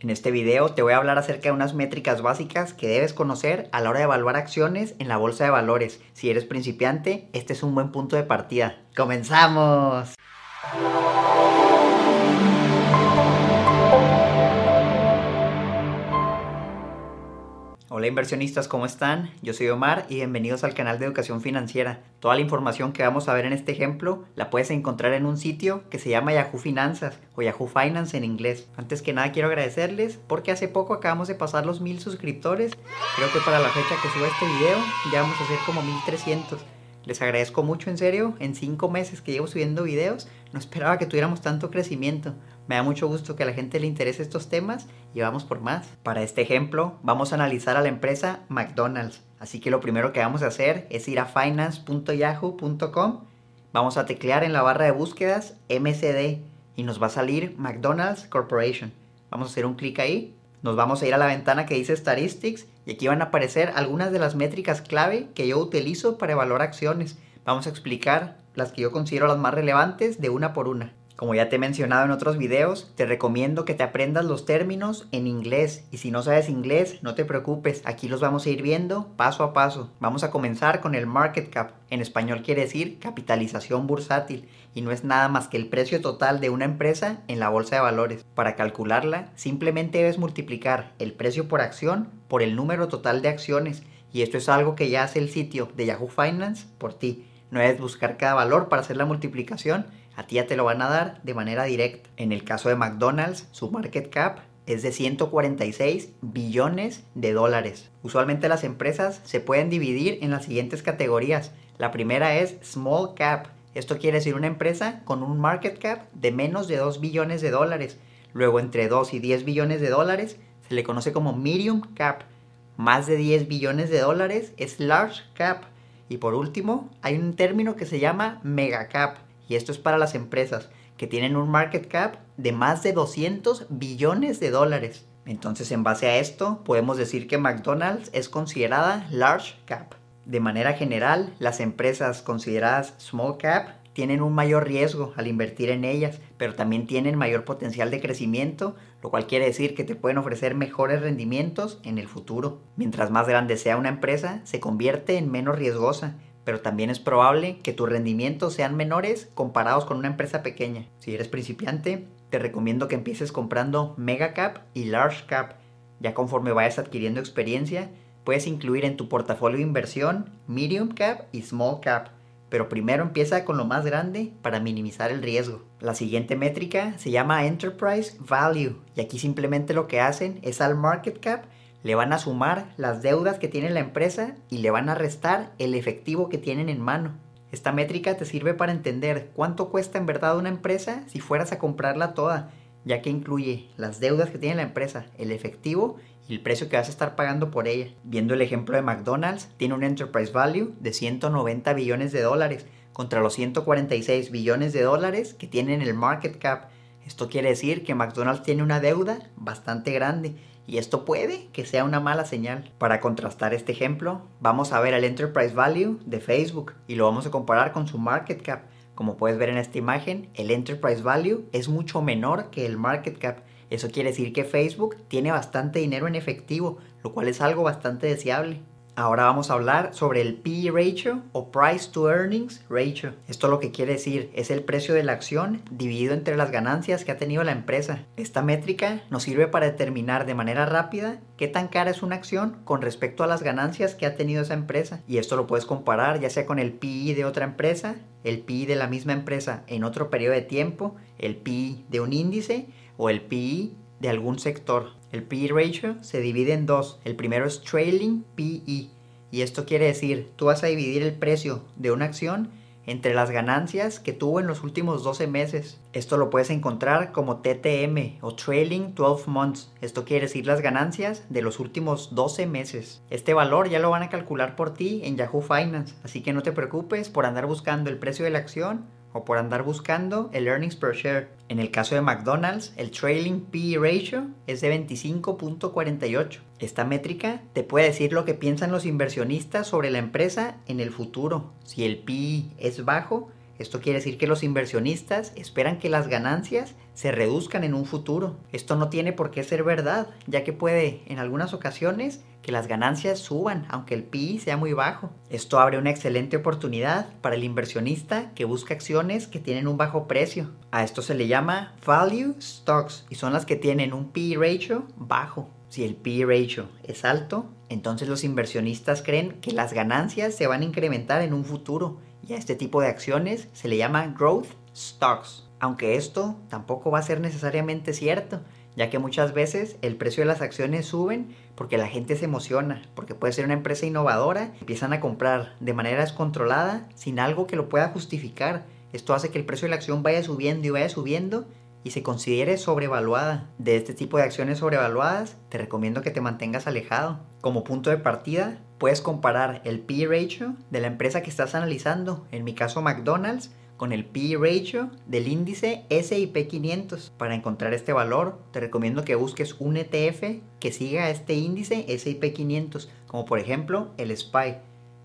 En este video te voy a hablar acerca de unas métricas básicas que debes conocer a la hora de evaluar acciones en la bolsa de valores. Si eres principiante, este es un buen punto de partida. ¡Comenzamos! Hola inversionistas, ¿cómo están? Yo soy Omar y bienvenidos al canal de Educación Financiera. Toda la información que vamos a ver en este ejemplo la puedes encontrar en un sitio que se llama Yahoo Finanzas o Yahoo Finance en inglés. Antes que nada quiero agradecerles porque hace poco acabamos de pasar los mil suscriptores. Creo que para la fecha que suba este video ya vamos a hacer como 1300. Les agradezco mucho en serio, en cinco meses que llevo subiendo videos no esperaba que tuviéramos tanto crecimiento. Me da mucho gusto que a la gente le interese estos temas y vamos por más. Para este ejemplo, vamos a analizar a la empresa McDonald's. Así que lo primero que vamos a hacer es ir a finance.yahoo.com. Vamos a teclear en la barra de búsquedas MCD y nos va a salir McDonald's Corporation. Vamos a hacer un clic ahí. Nos vamos a ir a la ventana que dice Statistics y aquí van a aparecer algunas de las métricas clave que yo utilizo para evaluar acciones. Vamos a explicar las que yo considero las más relevantes de una por una. Como ya te he mencionado en otros videos, te recomiendo que te aprendas los términos en inglés y si no sabes inglés, no te preocupes, aquí los vamos a ir viendo paso a paso. Vamos a comenzar con el market cap, en español quiere decir capitalización bursátil y no es nada más que el precio total de una empresa en la bolsa de valores. Para calcularla, simplemente debes multiplicar el precio por acción por el número total de acciones y esto es algo que ya hace el sitio de Yahoo Finance por ti. No debes buscar cada valor para hacer la multiplicación, a ti ya te lo van a dar de manera directa. En el caso de McDonald's, su market cap es de 146 billones de dólares. Usualmente las empresas se pueden dividir en las siguientes categorías. La primera es small cap. Esto quiere decir una empresa con un market cap de menos de 2 billones de dólares. Luego entre 2 y 10 billones de dólares se le conoce como medium cap. Más de 10 billones de dólares es large cap. Y por último, hay un término que se llama mega cap y esto es para las empresas que tienen un market cap de más de 200 billones de dólares. Entonces, en base a esto, podemos decir que McDonald's es considerada large cap. De manera general, las empresas consideradas small cap tienen un mayor riesgo al invertir en ellas, pero también tienen mayor potencial de crecimiento, lo cual quiere decir que te pueden ofrecer mejores rendimientos en el futuro. Mientras más grande sea una empresa, se convierte en menos riesgosa, pero también es probable que tus rendimientos sean menores comparados con una empresa pequeña. Si eres principiante, te recomiendo que empieces comprando mega cap y large cap. Ya conforme vayas adquiriendo experiencia, puedes incluir en tu portafolio de inversión medium cap y small cap, pero primero empieza con lo más grande para minimizar el riesgo. La siguiente métrica se llama Enterprise Value y aquí simplemente lo que hacen es al market cap le van a sumar las deudas que tiene la empresa y le van a restar el efectivo que tienen en mano. Esta métrica te sirve para entender cuánto cuesta en verdad una empresa si fueras a comprarla toda, ya que incluye las deudas que tiene la empresa, el efectivo y el precio que vas a estar pagando por ella. Viendo el ejemplo de McDonald's, tiene un enterprise value de 190 billones de dólares contra los 146 billones de dólares que tienen el market cap. Esto quiere decir que McDonald's tiene una deuda bastante grande y esto puede que sea una mala señal. Para contrastar este ejemplo, vamos a ver el Enterprise Value de Facebook y lo vamos a comparar con su market cap. Como puedes ver en esta imagen, el Enterprise Value es mucho menor que el market cap. Eso quiere decir que Facebook tiene bastante dinero en efectivo, lo cual es algo bastante deseable. Ahora vamos a hablar sobre el PE ratio o Price to Earnings ratio. Esto lo que quiere decir es el precio de la acción dividido entre las ganancias que ha tenido la empresa. Esta métrica nos sirve para determinar de manera rápida qué tan cara es una acción con respecto a las ganancias que ha tenido esa empresa. Y esto lo puedes comparar ya sea con el PE de otra empresa, el PE de la misma empresa en otro periodo de tiempo, el PE de un índice o el PE de algún sector. El PE ratio se divide en dos. El primero es trailing PE. Y esto quiere decir, tú vas a dividir el precio de una acción entre las ganancias que tuvo en los últimos 12 meses. Esto lo puedes encontrar como TTM o Trailing 12 Months. Esto quiere decir las ganancias de los últimos 12 meses. Este valor ya lo van a calcular por ti en Yahoo Finance, así que no te preocupes por andar buscando el precio de la acción o por andar buscando el earnings per share. En el caso de McDonald's, el trailing PE ratio es de 25.48. Esta métrica te puede decir lo que piensan los inversionistas sobre la empresa en el futuro. Si el PE es bajo, Esto quiere decir que los inversionistas esperan que las ganancias se reduzcan en un futuro. Esto no tiene por qué ser verdad, ya que puede en algunas ocasiones que las ganancias suban, aunque el PI sea muy bajo. Esto abre una excelente oportunidad para el inversionista que busca acciones que tienen un bajo precio. A esto se le llama value stocks y son las que tienen un PI ratio bajo. Si el PI ratio es alto, entonces los inversionistas creen que las ganancias se van a incrementar en un futuro y a este tipo de acciones se le llama growth stocks. Aunque esto tampoco va a ser necesariamente cierto, ya que muchas veces el precio de las acciones suben porque la gente se emociona, porque puede ser una empresa innovadora, empiezan a comprar de manera descontrolada sin algo que lo pueda justificar. Esto hace que el precio de la acción vaya subiendo y vaya subiendo y se considere sobrevaluada. De este tipo de acciones sobrevaluadas, te recomiendo que te mantengas alejado. Como punto de partida, puedes comparar el P ratio de la empresa que estás analizando, en mi caso McDonald's, con el P ratio del índice SIP 500. Para encontrar este valor, te recomiendo que busques un ETF que siga este índice SIP 500, como por ejemplo el SPY.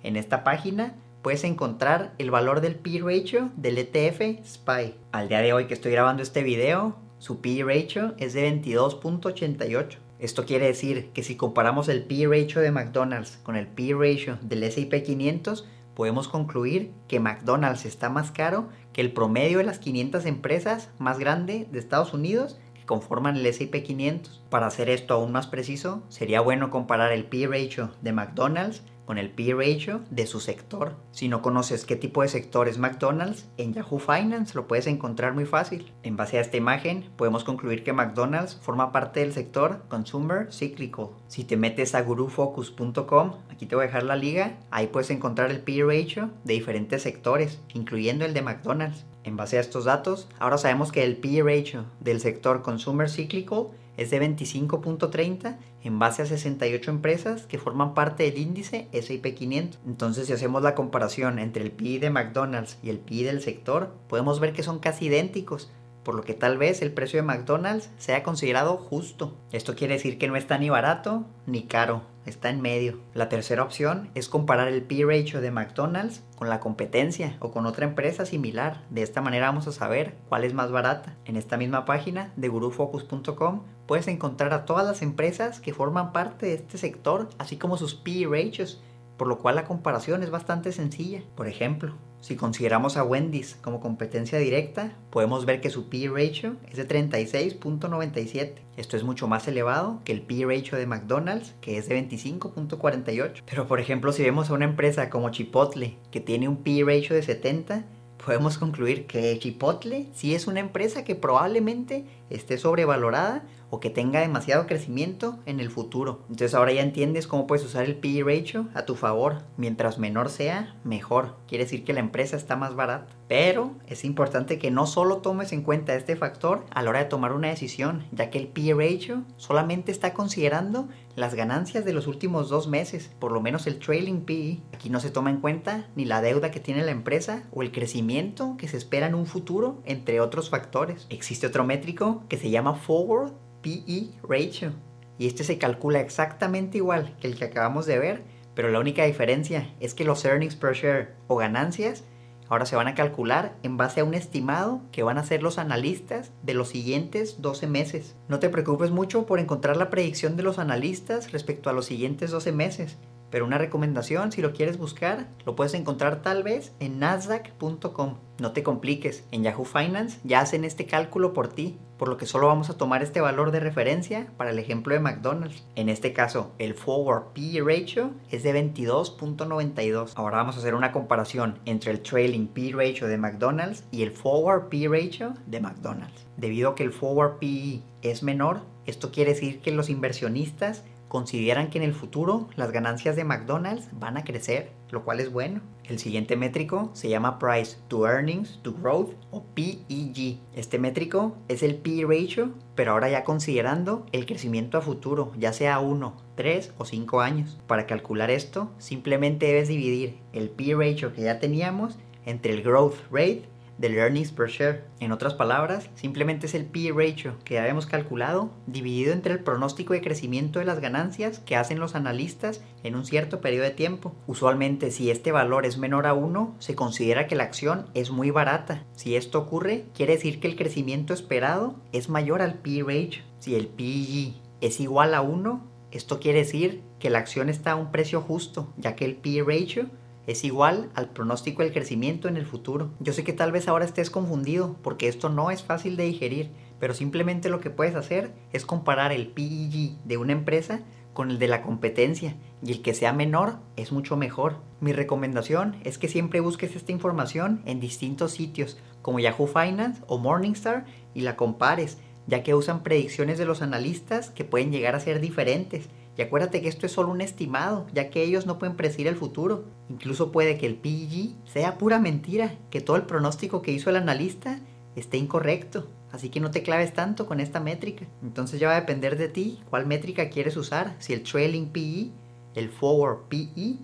En esta página puedes encontrar el valor del P ratio del ETF SPY. Al día de hoy que estoy grabando este video, su P ratio es de 22.88. Esto quiere decir que si comparamos el P ratio de McDonald's con el P ratio del S&P 500, podemos concluir que McDonald's está más caro que el promedio de las 500 empresas más grandes de Estados Unidos que conforman el S&P 500. Para hacer esto aún más preciso, sería bueno comparar el P ratio de McDonald's con el P ratio de su sector. Si no conoces qué tipo de sector es McDonald's, en Yahoo Finance lo puedes encontrar muy fácil. En base a esta imagen, podemos concluir que McDonald's forma parte del sector Consumer Cyclical. Si te metes a gurufocus.com, aquí te voy a dejar la liga, ahí puedes encontrar el P ratio de diferentes sectores, incluyendo el de McDonald's. En base a estos datos, ahora sabemos que el P ratio del sector Consumer Cyclical es de 25.30 en base a 68 empresas que forman parte del índice S&P 500. Entonces, si hacemos la comparación entre el PI de McDonald's y el PI del sector, podemos ver que son casi idénticos, por lo que tal vez el precio de McDonald's sea considerado justo. Esto quiere decir que no está ni barato ni caro, está en medio. La tercera opción es comparar el P ratio de McDonald's con la competencia o con otra empresa similar. De esta manera vamos a saber cuál es más barata. En esta misma página de gurufocus.com puedes encontrar a todas las empresas que forman parte de este sector, así como sus P ratios, por lo cual la comparación es bastante sencilla. Por ejemplo, si consideramos a Wendy's como competencia directa, podemos ver que su P ratio es de 36.97. Esto es mucho más elevado que el P ratio de McDonald's, que es de 25.48. Pero por ejemplo, si vemos a una empresa como Chipotle, que tiene un P ratio de 70, podemos concluir que Chipotle sí es una empresa que probablemente esté sobrevalorada o que tenga demasiado crecimiento en el futuro. Entonces ahora ya entiendes cómo puedes usar el PE ratio a tu favor. Mientras menor sea, mejor. Quiere decir que la empresa está más barata. Pero es importante que no solo tomes en cuenta este factor a la hora de tomar una decisión, ya que el PE ratio solamente está considerando las ganancias de los últimos dos meses, por lo menos el trailing PE. Aquí no se toma en cuenta ni la deuda que tiene la empresa o el crecimiento que se espera en un futuro, entre otros factores. Existe otro métrico que se llama forward PE ratio. Y este se calcula exactamente igual que el que acabamos de ver, pero la única diferencia es que los earnings per share o ganancias ahora se van a calcular en base a un estimado que van a hacer los analistas de los siguientes 12 meses. No te preocupes mucho por encontrar la predicción de los analistas respecto a los siguientes 12 meses, pero una recomendación, si lo quieres buscar, lo puedes encontrar tal vez en nasdaq.com. No te compliques, en Yahoo Finance ya hacen este cálculo por ti, por lo que solo vamos a tomar este valor de referencia para el ejemplo de McDonald's. En este caso, el forward PE ratio es de 22.92. Ahora vamos a hacer una comparación entre el trailing PE ratio de McDonald's y el forward PE ratio de McDonald's. Debido a que el forward PE es menor, esto quiere decir que los inversionistas consideran que en el futuro las ganancias de McDonald's van a crecer, lo cual es bueno. El siguiente métrico se llama Price to Earnings to Growth o PEG. Este métrico es el PE ratio, pero ahora ya considerando el crecimiento a futuro, ya sea 1, 3 o 5 años. Para calcular esto, simplemente debes dividir el PE ratio que ya teníamos entre el growth rate del earnings per share. En otras palabras, simplemente es el P ratio que ya hemos calculado dividido entre el pronóstico de crecimiento de las ganancias que hacen los analistas en un cierto periodo de tiempo. Usualmente si este valor es menor a 1, se considera que la acción es muy barata. Si esto ocurre, quiere decir que el crecimiento esperado es mayor al P ratio. Si el PE es igual a 1, esto quiere decir que la acción está a un precio justo, ya que el P ratio es igual al pronóstico del crecimiento en el futuro. Yo sé que tal vez ahora estés confundido porque esto no es fácil de digerir, pero simplemente lo que puedes hacer es comparar el PEG de una empresa con el de la competencia y el que sea menor es mucho mejor. Mi recomendación es que siempre busques esta información en distintos sitios como Yahoo Finance o Morningstar y la compares, ya que usan predicciones de los analistas que pueden llegar a ser diferentes y acuérdate que esto es solo un estimado, ya que ellos no pueden predecir el futuro. Incluso puede que el PEG sea pura mentira, que todo el pronóstico que hizo el analista esté incorrecto. Así que no te claves tanto con esta métrica. Entonces ya va a depender de ti cuál métrica quieres usar, si el trailing PE, el forward PE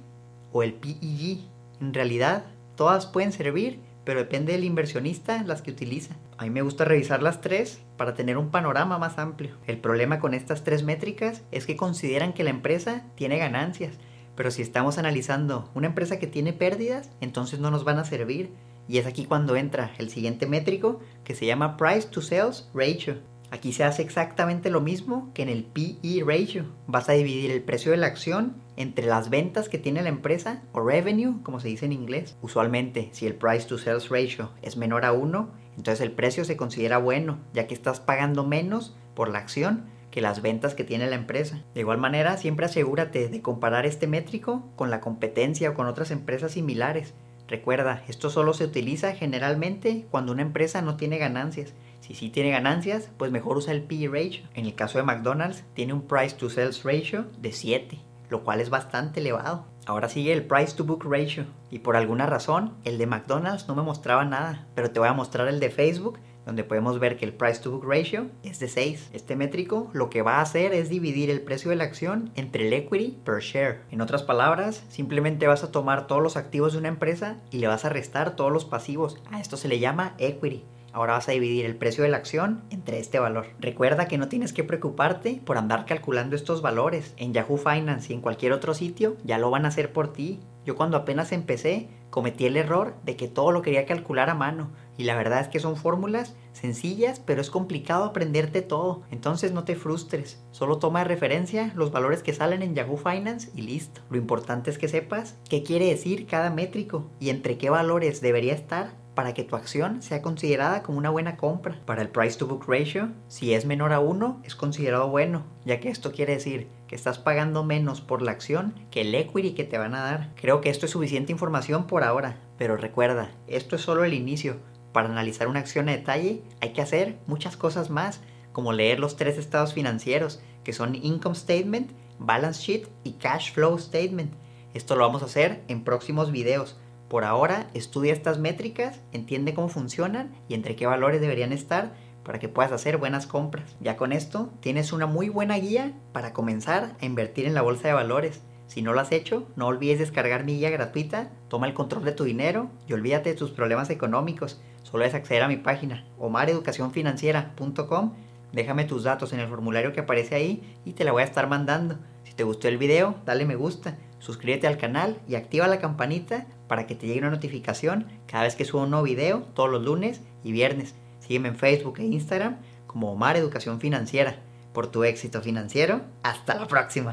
o el PEG. En realidad, todas pueden servir, pero depende del inversionista las que utiliza. A mí me gusta revisar las tres para tener un panorama más amplio. El problema con estas tres métricas es que consideran que la empresa tiene ganancias, pero si estamos analizando una empresa que tiene pérdidas, entonces no nos van a servir. Y es aquí cuando entra el siguiente métrico que se llama Price to Sales Ratio. Aquí se hace exactamente lo mismo que en el PE ratio. Vas a dividir el precio de la acción entre las ventas que tiene la empresa o revenue, como se dice en inglés. Usualmente, si el price to sales ratio es menor a 1, entonces el precio se considera bueno, ya que estás pagando menos por la acción que las ventas que tiene la empresa. De igual manera, siempre asegúrate de comparar este métrico con la competencia o con otras empresas similares. Recuerda, esto solo se utiliza generalmente cuando una empresa no tiene ganancias si sí tiene ganancias, pues mejor usa el PE ratio. En el caso de McDonald's, tiene un price to sales ratio de 7, lo cual es bastante elevado. Ahora sigue el price to book ratio. Y por alguna razón, el de McDonald's no me mostraba nada, pero te voy a mostrar el de Facebook donde podemos ver que el price to book ratio es de 6. Este métrico lo que va a hacer es dividir el precio de la acción entre el equity per share. En otras palabras, simplemente vas a tomar todos los activos de una empresa y le vas a restar todos los pasivos. A esto se le llama equity. Ahora vas a dividir el precio de la acción entre este valor. Recuerda que no tienes que preocuparte por andar calculando estos valores. En Yahoo Finance y en cualquier otro sitio ya lo van a hacer por ti. Yo cuando apenas empecé cometí el error de que todo lo quería calcular a mano. Y la verdad es que son fórmulas sencillas, pero es complicado aprenderte todo. Entonces no te frustres. Solo toma de referencia los valores que salen en Yahoo Finance y listo. Lo importante es que sepas qué quiere decir cada métrico y entre qué valores debería estar para que tu acción sea considerada como una buena compra. Para el price to book ratio, si es menor a 1, es considerado bueno, ya que esto quiere decir que estás pagando menos por la acción que el equity que te van a dar. Creo que esto es suficiente información por ahora, pero recuerda, esto es solo el inicio. Para analizar una acción a detalle hay que hacer muchas cosas más, como leer los tres estados financieros, que son Income Statement, Balance Sheet y Cash Flow Statement. Esto lo vamos a hacer en próximos videos. Por ahora, estudia estas métricas, entiende cómo funcionan y entre qué valores deberían estar para que puedas hacer buenas compras. Ya con esto, tienes una muy buena guía para comenzar a invertir en la bolsa de valores. Si no lo has hecho, no olvides descargar mi guía gratuita, toma el control de tu dinero y olvídate de tus problemas económicos. Solo es acceder a mi página omareducacionfinanciera.com, déjame tus datos en el formulario que aparece ahí y te la voy a estar mandando. Si te gustó el video, dale me gusta suscríbete al canal y activa la campanita para que te llegue una notificación cada vez que subo un nuevo video todos los lunes y viernes. Sígueme en Facebook e Instagram como Omar Educación Financiera. Por tu éxito financiero, hasta la próxima.